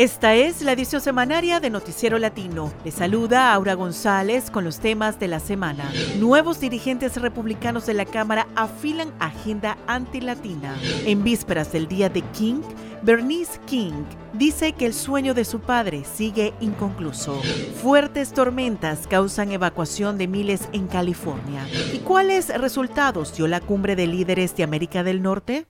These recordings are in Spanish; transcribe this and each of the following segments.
Esta es la edición semanaria de Noticiero Latino. Le saluda Aura González con los temas de la semana. Nuevos dirigentes republicanos de la Cámara afilan agenda antilatina. En vísperas del Día de King, Bernice King dice que el sueño de su padre sigue inconcluso. Fuertes tormentas causan evacuación de miles en California. ¿Y cuáles resultados dio la cumbre de líderes de América del Norte?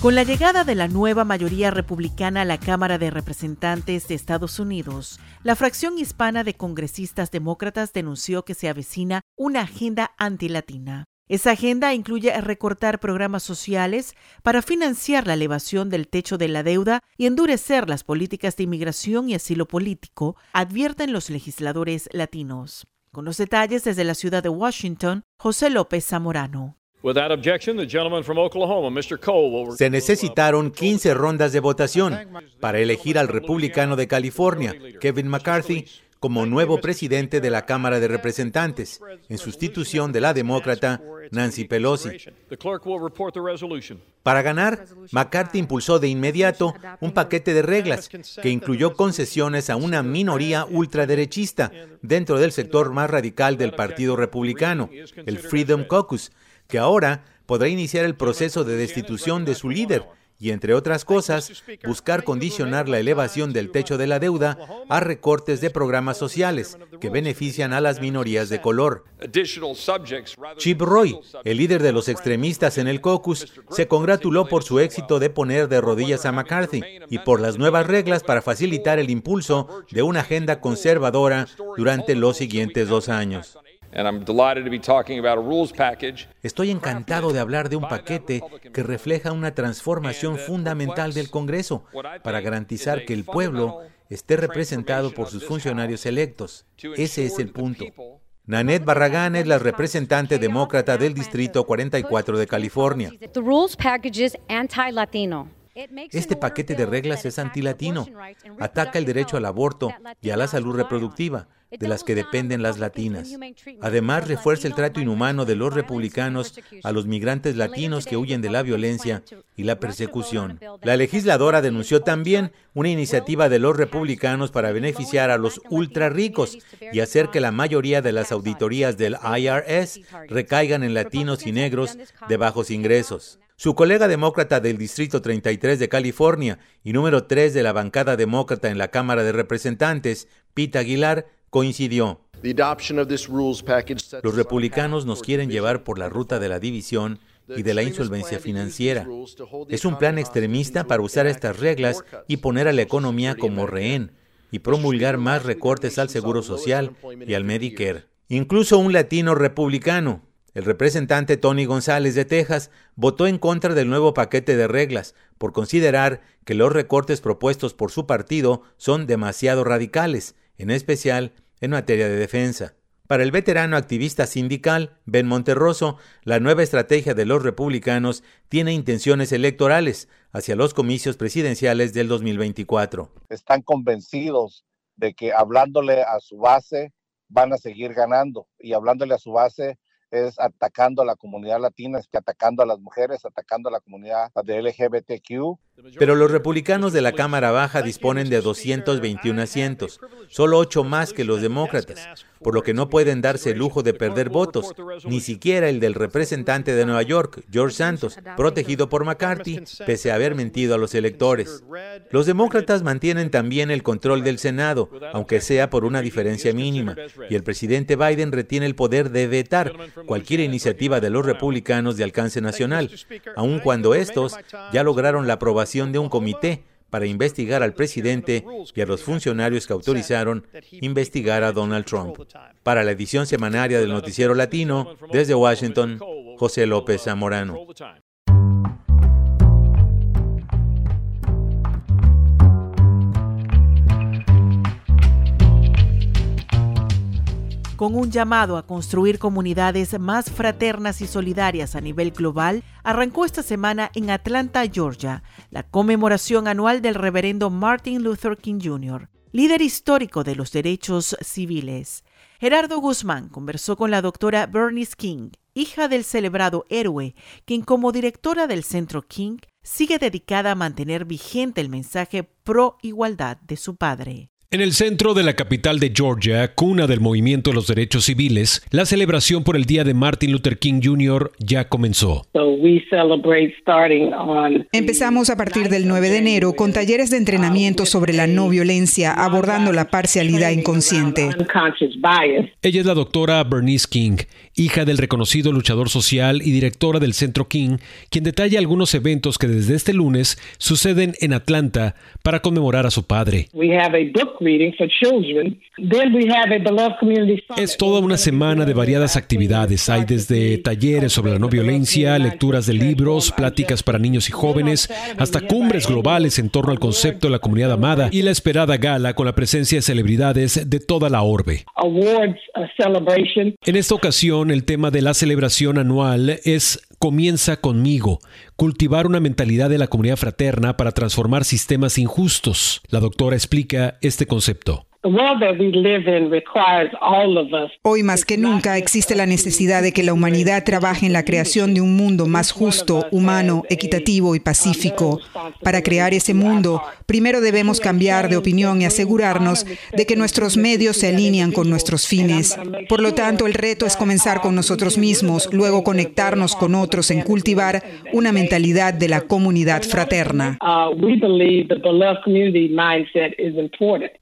Con la llegada de la nueva mayoría republicana a la Cámara de Representantes de Estados Unidos, la fracción hispana de congresistas demócratas denunció que se avecina una agenda antilatina. Esa agenda incluye recortar programas sociales para financiar la elevación del techo de la deuda y endurecer las políticas de inmigración y asilo político, advierten los legisladores latinos. Con los detalles desde la ciudad de Washington, José López Zamorano. Se necesitaron 15 rondas de votación para elegir al republicano de California, Kevin McCarthy, como nuevo presidente de la Cámara de Representantes, en sustitución de la demócrata Nancy Pelosi. Para ganar, McCarthy impulsó de inmediato un paquete de reglas que incluyó concesiones a una minoría ultraderechista dentro del sector más radical del Partido Republicano, el Freedom Caucus, que ahora podrá iniciar el proceso de destitución de su líder y, entre otras cosas, buscar condicionar la elevación del techo de la deuda a recortes de programas sociales que benefician a las minorías de color. Chip Roy, el líder de los extremistas en el caucus, se congratuló por su éxito de poner de rodillas a McCarthy y por las nuevas reglas para facilitar el impulso de una agenda conservadora durante los siguientes dos años. Estoy encantado de hablar de un paquete que refleja una transformación fundamental del Congreso para garantizar que el pueblo esté representado por sus funcionarios electos. Ese es el punto. Nanette Barragán es la representante demócrata del Distrito 44 de California. Este paquete de reglas es antilatino, ataca el derecho al aborto y a la salud reproductiva, de las que dependen las latinas. Además, refuerza el trato inhumano de los republicanos a los migrantes latinos que huyen de la violencia y la persecución. La legisladora denunció también una iniciativa de los republicanos para beneficiar a los ultra ricos y hacer que la mayoría de las auditorías del IRS recaigan en latinos y negros de bajos ingresos. Su colega demócrata del Distrito 33 de California y número 3 de la bancada demócrata en la Cámara de Representantes, Pete Aguilar, coincidió. Los republicanos nos quieren llevar por la ruta de la división y de la insolvencia financiera. Es un plan extremista para usar estas reglas y poner a la economía como rehén y promulgar más recortes al Seguro Social y al Medicare. Incluso un latino republicano, el representante Tony González de Texas votó en contra del nuevo paquete de reglas por considerar que los recortes propuestos por su partido son demasiado radicales, en especial en materia de defensa. Para el veterano activista sindical Ben Monterroso, la nueva estrategia de los republicanos tiene intenciones electorales hacia los comicios presidenciales del 2024. Están convencidos de que hablándole a su base van a seguir ganando y hablándole a su base es atacando a la comunidad latina, es atacando a las mujeres, atacando a la comunidad de LGBTQ. Pero los republicanos de la Cámara Baja disponen de 221 asientos, solo ocho más que los demócratas, por lo que no pueden darse el lujo de perder votos, ni siquiera el del representante de Nueva York, George Santos, protegido por McCarthy, pese a haber mentido a los electores. Los demócratas mantienen también el control del Senado, aunque sea por una diferencia mínima, y el presidente Biden retiene el poder de vetar cualquier iniciativa de los republicanos de alcance nacional, aun cuando estos ya lograron la aprobación de un comité para investigar al presidente y a los funcionarios que autorizaron investigar a Donald Trump. Para la edición semanaria del Noticiero Latino, desde Washington, José López Zamorano. Con un llamado a construir comunidades más fraternas y solidarias a nivel global, arrancó esta semana en Atlanta, Georgia, la conmemoración anual del reverendo Martin Luther King Jr., líder histórico de los derechos civiles. Gerardo Guzmán conversó con la doctora Bernice King, hija del celebrado héroe, quien como directora del Centro King sigue dedicada a mantener vigente el mensaje pro igualdad de su padre. En el centro de la capital de Georgia, cuna del movimiento de los derechos civiles, la celebración por el Día de Martin Luther King Jr. ya comenzó. Empezamos a partir del 9 de enero con talleres de entrenamiento sobre la no violencia, abordando la parcialidad inconsciente. Ella es la doctora Bernice King, hija del reconocido luchador social y directora del Centro King, quien detalla algunos eventos que desde este lunes suceden en Atlanta para conmemorar a su padre. Es toda una semana de variadas actividades. Hay desde talleres sobre la no violencia, lecturas de libros, pláticas para niños y jóvenes, hasta cumbres globales en torno al concepto de la comunidad amada y la esperada gala con la presencia de celebridades de toda la orbe. En esta ocasión, el tema de la celebración anual es Comienza conmigo, cultivar una mentalidad de la comunidad fraterna para transformar sistemas injustos. La doctora explica este concepto. Hoy más que nunca existe la necesidad de que la humanidad trabaje en la creación de un mundo más justo, humano, equitativo y pacífico. Para crear ese mundo, primero debemos cambiar de opinión y asegurarnos de que nuestros medios se alinean con nuestros fines. Por lo tanto, el reto es comenzar con nosotros mismos, luego conectarnos con otros en cultivar una mentalidad de la comunidad fraterna.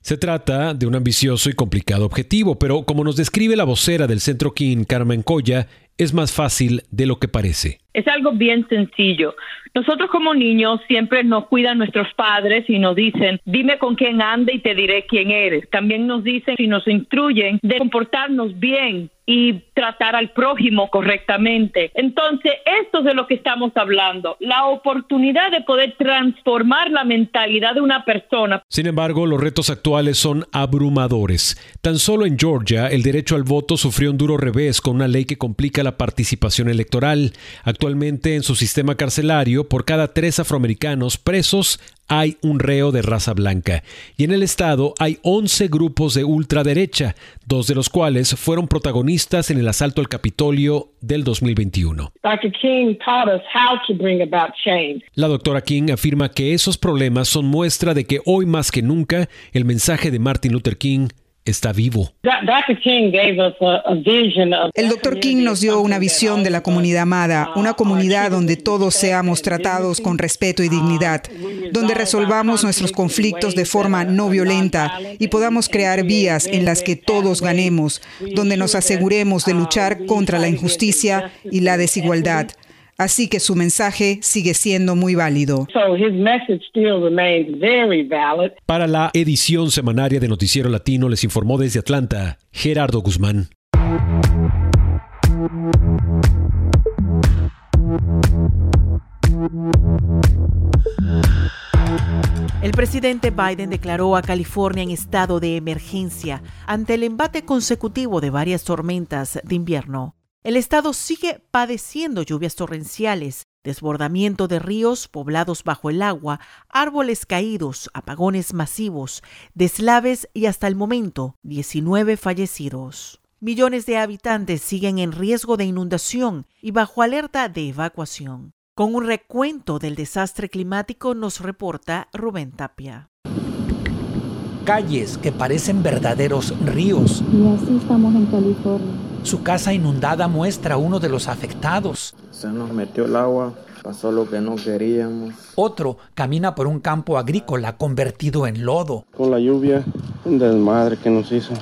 Se trata de un ambicioso y complicado objetivo, pero como nos describe la vocera del Centro King, Carmen Coya, es más fácil de lo que parece. Es algo bien sencillo. Nosotros como niños siempre nos cuidan nuestros padres y nos dicen, dime con quién anda y te diré quién eres. También nos dicen y nos instruyen de comportarnos bien y tratar al prójimo correctamente. Entonces, esto es de lo que estamos hablando, la oportunidad de poder transformar la mentalidad de una persona. Sin embargo, los retos actuales son abrumadores. Tan solo en Georgia, el derecho al voto sufrió un duro revés con una ley que complica la participación electoral. Actualmente, en su sistema carcelario, por cada tres afroamericanos presos, hay un reo de raza blanca. Y en el estado hay 11 grupos de ultraderecha, dos de los cuales fueron protagonistas en el asalto al Capitolio del 2021. La doctora King afirma que esos problemas son muestra de que hoy más que nunca el mensaje de Martin Luther King está vivo. El doctor King nos dio una visión de la comunidad amada, una comunidad donde todos seamos tratados con respeto y dignidad, donde resolvamos nuestros conflictos de forma no violenta y podamos crear vías en las que todos ganemos, donde nos aseguremos de luchar contra la injusticia y la desigualdad. Así que su mensaje sigue siendo muy válido. Para la edición semanaria de Noticiero Latino les informó desde Atlanta Gerardo Guzmán. El presidente Biden declaró a California en estado de emergencia ante el embate consecutivo de varias tormentas de invierno. El estado sigue padeciendo lluvias torrenciales, desbordamiento de ríos poblados bajo el agua, árboles caídos, apagones masivos, deslaves y hasta el momento 19 fallecidos. Millones de habitantes siguen en riesgo de inundación y bajo alerta de evacuación. Con un recuento del desastre climático nos reporta Rubén Tapia calles que parecen verdaderos ríos. Y así estamos en California. Su casa inundada muestra a uno de los afectados. Se nos metió el agua, pasó lo que no queríamos. Otro camina por un campo agrícola convertido en lodo. Con la lluvia, un desmadre que nos hizo.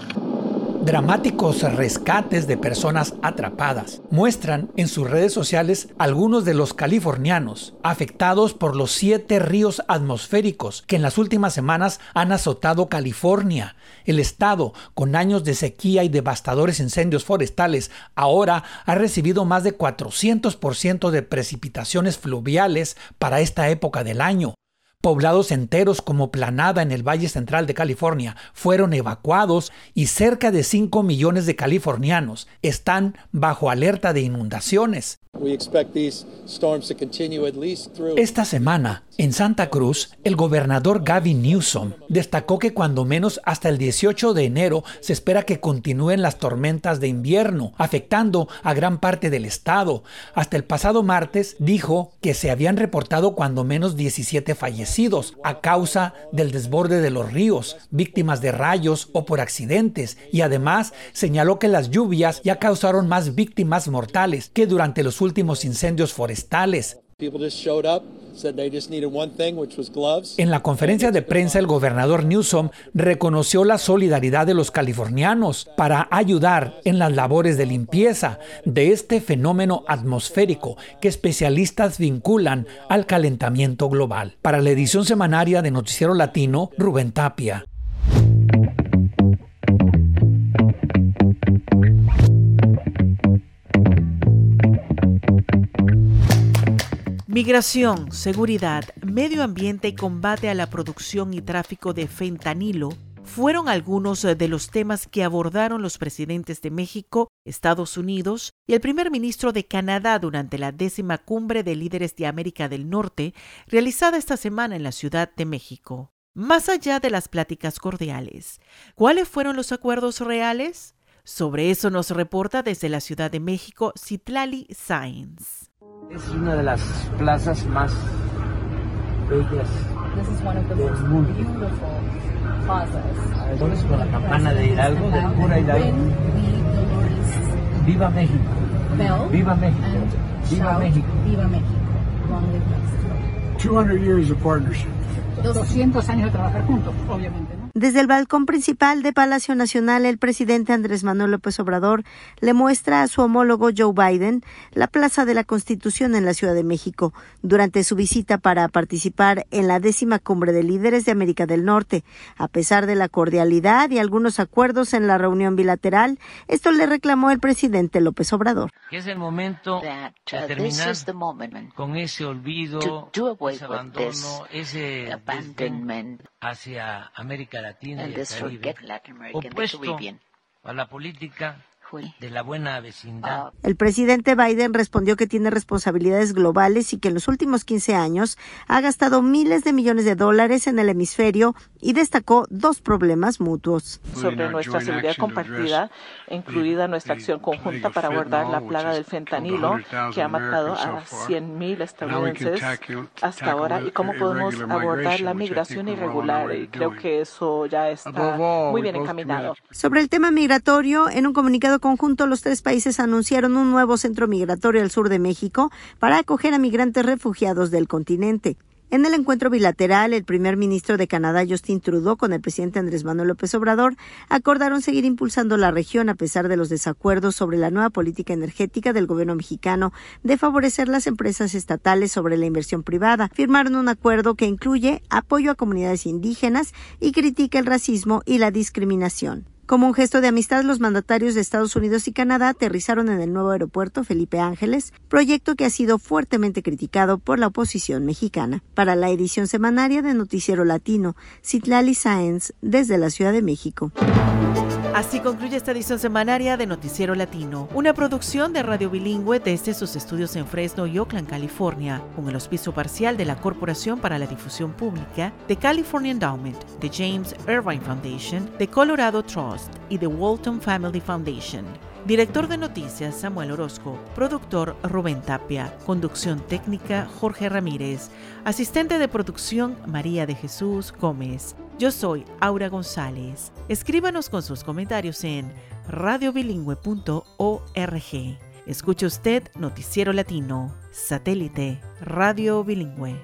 Dramáticos rescates de personas atrapadas muestran en sus redes sociales algunos de los californianos afectados por los siete ríos atmosféricos que en las últimas semanas han azotado California. El estado, con años de sequía y devastadores incendios forestales, ahora ha recibido más de 400% de precipitaciones fluviales para esta época del año. Poblados enteros como Planada en el Valle Central de California fueron evacuados y cerca de 5 millones de californianos están bajo alerta de inundaciones. Esta semana, en Santa Cruz, el gobernador Gavin Newsom destacó que cuando menos hasta el 18 de enero se espera que continúen las tormentas de invierno, afectando a gran parte del estado. Hasta el pasado martes dijo que se habían reportado cuando menos 17 fallecidos a causa del desborde de los ríos, víctimas de rayos o por accidentes, y además señaló que las lluvias ya causaron más víctimas mortales que durante los últimos incendios forestales. En la conferencia de prensa, el gobernador Newsom reconoció la solidaridad de los californianos para ayudar en las labores de limpieza de este fenómeno atmosférico que especialistas vinculan al calentamiento global. Para la edición semanaria de Noticiero Latino, Rubén Tapia. Migración, seguridad, medio ambiente y combate a la producción y tráfico de fentanilo fueron algunos de los temas que abordaron los presidentes de México, Estados Unidos y el primer ministro de Canadá durante la décima cumbre de líderes de América del Norte realizada esta semana en la Ciudad de México. Más allá de las pláticas cordiales, ¿cuáles fueron los acuerdos reales? Sobre eso nos reporta desde la Ciudad de México Citlali Sáenz. Es una de las plazas más bellas del mundo. Entonces con la campana de Hidalgo, de pura Hidalgo. Viva México. Viva México. Viva México. Viva México. 200 years of partnership. 200 años de trabajar juntos, obviamente. Desde el balcón principal de Palacio Nacional, el presidente Andrés Manuel López Obrador le muestra a su homólogo Joe Biden la Plaza de la Constitución en la Ciudad de México durante su visita para participar en la décima cumbre de líderes de América del Norte. A pesar de la cordialidad y algunos acuerdos en la reunión bilateral, esto le reclamó el presidente López Obrador. Es el momento de uh, terminar con ese olvido, ese abandono, ese hacia América Latina y el Caribe, opuesto a la política de la buena vecindad. Ah. El presidente Biden respondió que tiene responsabilidades globales y que en los últimos 15 años ha gastado miles de millones de dólares en el hemisferio y destacó dos problemas mutuos. Sobre nuestra seguridad compartida, incluida nuestra acción conjunta para abordar la plaga del fentanilo que ha matado a 100.000 estadounidenses hasta ahora y cómo podemos abordar la migración irregular. Y creo que eso ya está muy bien encaminado. Sobre el tema migratorio, en un comunicado conjunto, los tres países anunciaron un nuevo centro migratorio al sur de México para acoger a migrantes refugiados del continente. En el encuentro bilateral, el primer ministro de Canadá, Justin Trudeau, con el presidente Andrés Manuel López Obrador, acordaron seguir impulsando la región a pesar de los desacuerdos sobre la nueva política energética del gobierno mexicano de favorecer las empresas estatales sobre la inversión privada. Firmaron un acuerdo que incluye apoyo a comunidades indígenas y critica el racismo y la discriminación. Como un gesto de amistad, los mandatarios de Estados Unidos y Canadá aterrizaron en el nuevo aeropuerto Felipe Ángeles, proyecto que ha sido fuertemente criticado por la oposición mexicana. Para la edición semanaria de Noticiero Latino, Citlali Sáenz, desde la Ciudad de México. Así concluye esta edición semanaria de Noticiero Latino, una producción de Radio Bilingüe desde sus estudios en Fresno y Oakland, California, con el auspicio parcial de la Corporación para la Difusión Pública, de California Endowment, de James Irvine Foundation, de Colorado Trust y de Walton Family Foundation. Director de noticias Samuel Orozco, productor Rubén Tapia, conducción técnica Jorge Ramírez, asistente de producción María de Jesús Gómez. Yo soy Aura González. Escríbanos con sus comentarios en radiobilingüe.org. Escuche usted Noticiero Latino, satélite, radio bilingüe.